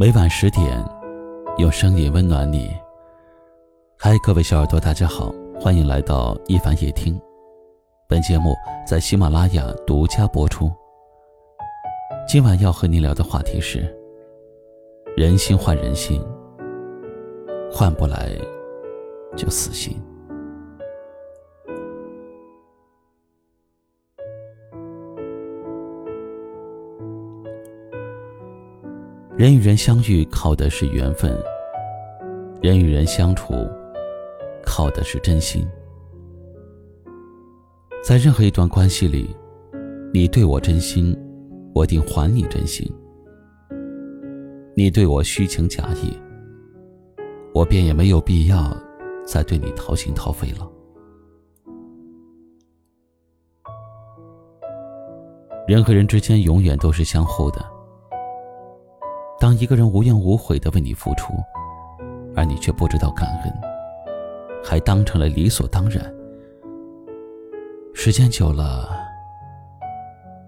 每晚十点，用声音温暖你。嗨，各位小耳朵，大家好，欢迎来到一凡夜听。本节目在喜马拉雅独家播出。今晚要和您聊的话题是：人心换人心，换不来就死心。人与人相遇靠的是缘分，人与人相处靠的是真心。在任何一段关系里，你对我真心，我定还你真心；你对我虚情假意，我便也没有必要再对你掏心掏肺了。人和人之间永远都是相互的。当一个人无怨无悔的为你付出，而你却不知道感恩，还当成了理所当然，时间久了，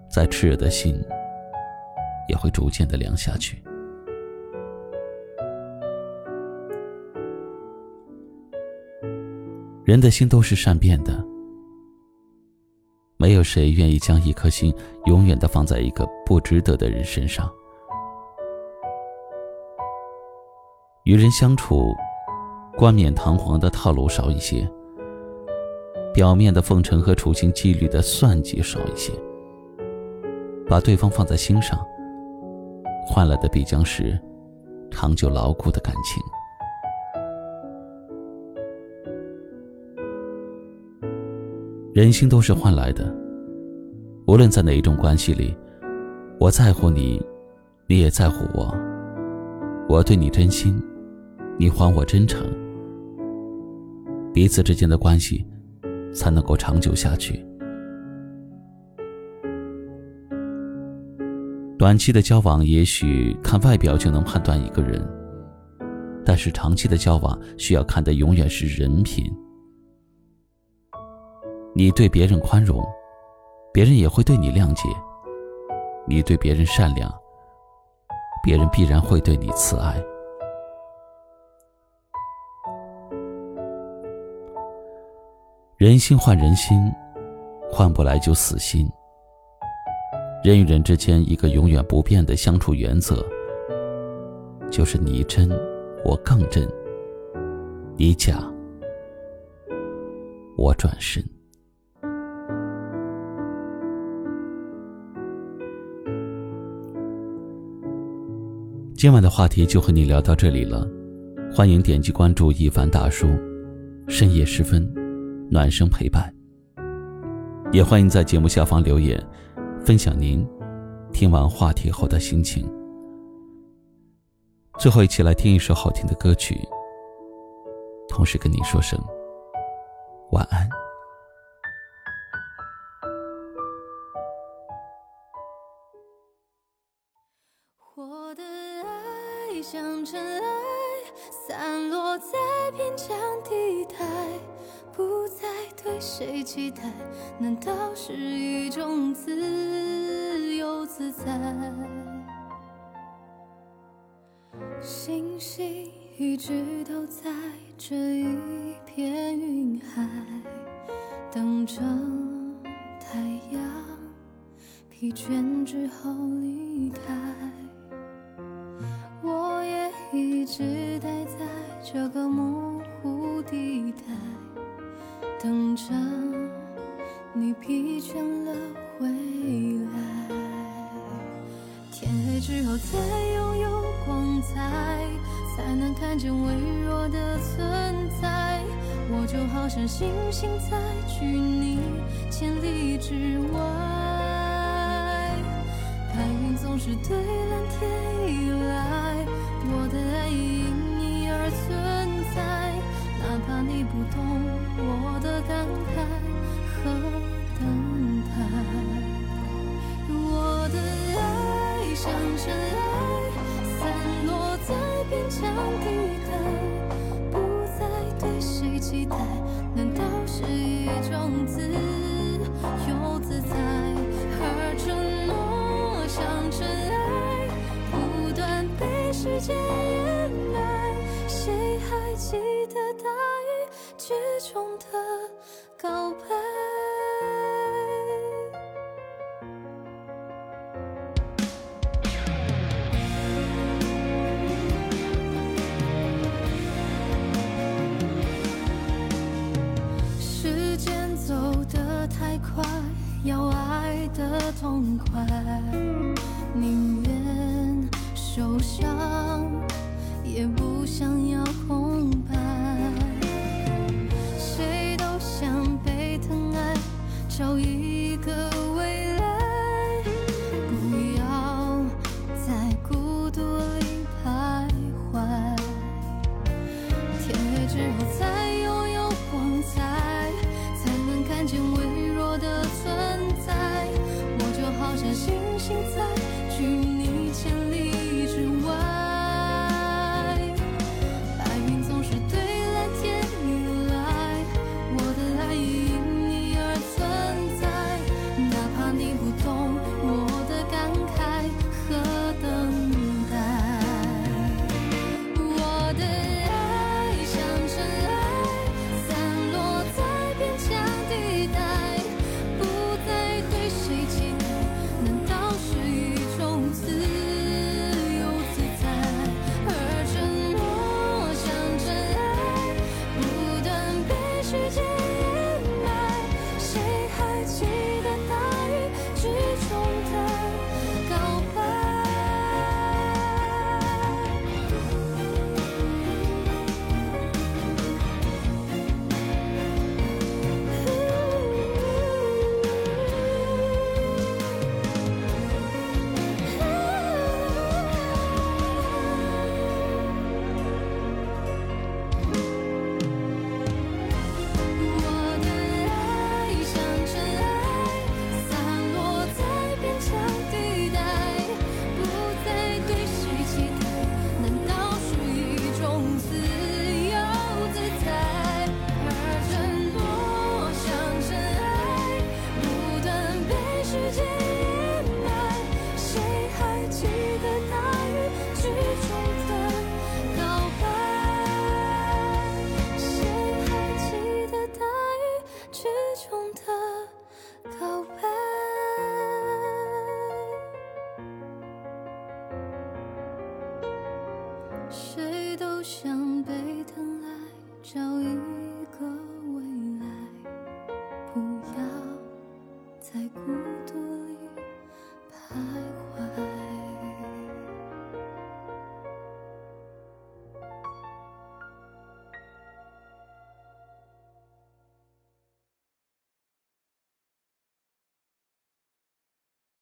再炽热的心也会逐渐的凉下去。人的心都是善变的，没有谁愿意将一颗心永远的放在一个不值得的人身上。与人相处，冠冕堂皇的套路少一些，表面的奉承和处心积虑的算计少一些，把对方放在心上，换来的必将是长久牢固的感情。人心都是换来的，无论在哪一种关系里，我在乎你，你也在乎我，我对你真心。你还我真诚，彼此之间的关系才能够长久下去。短期的交往也许看外表就能判断一个人，但是长期的交往需要看的永远是人品。你对别人宽容，别人也会对你谅解；你对别人善良，别人必然会对你慈爱。人心换人心，换不来就死心。人与人之间一个永远不变的相处原则，就是你真，我更真；你假，我转身。今晚的话题就和你聊到这里了，欢迎点击关注一凡大叔。深夜时分。暖声陪伴，也欢迎在节目下方留言，分享您听完话题后的心情。最后，一起来听一首好听的歌曲，同时跟您说声晚安。我的爱像尘埃，散落在边疆地带。不再对谁期待，难道是一种自由自在？星星一直都在这一片云海，等着太阳疲倦之后离开。我也一直待在这个模糊地带。等着你疲倦了回来，天黑之后才拥有光彩，才能看见微弱的存在。我就好像星星在距你千里之外，白云总是对蓝天依赖，我的爱因你而存期待难道是一种自由？自在而承诺像尘埃不断被时间掩埋谁还记得大雨之中的告白？太快要爱的痛快宁愿受伤也不想要空白。